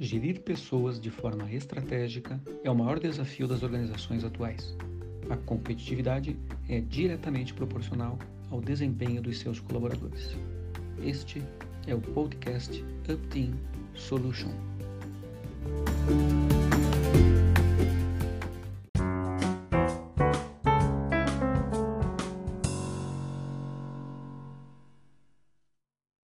gerir pessoas de forma estratégica é o maior desafio das organizações atuais. A competitividade é diretamente proporcional ao desempenho dos seus colaboradores. Este é o podcast UpTeam Solution.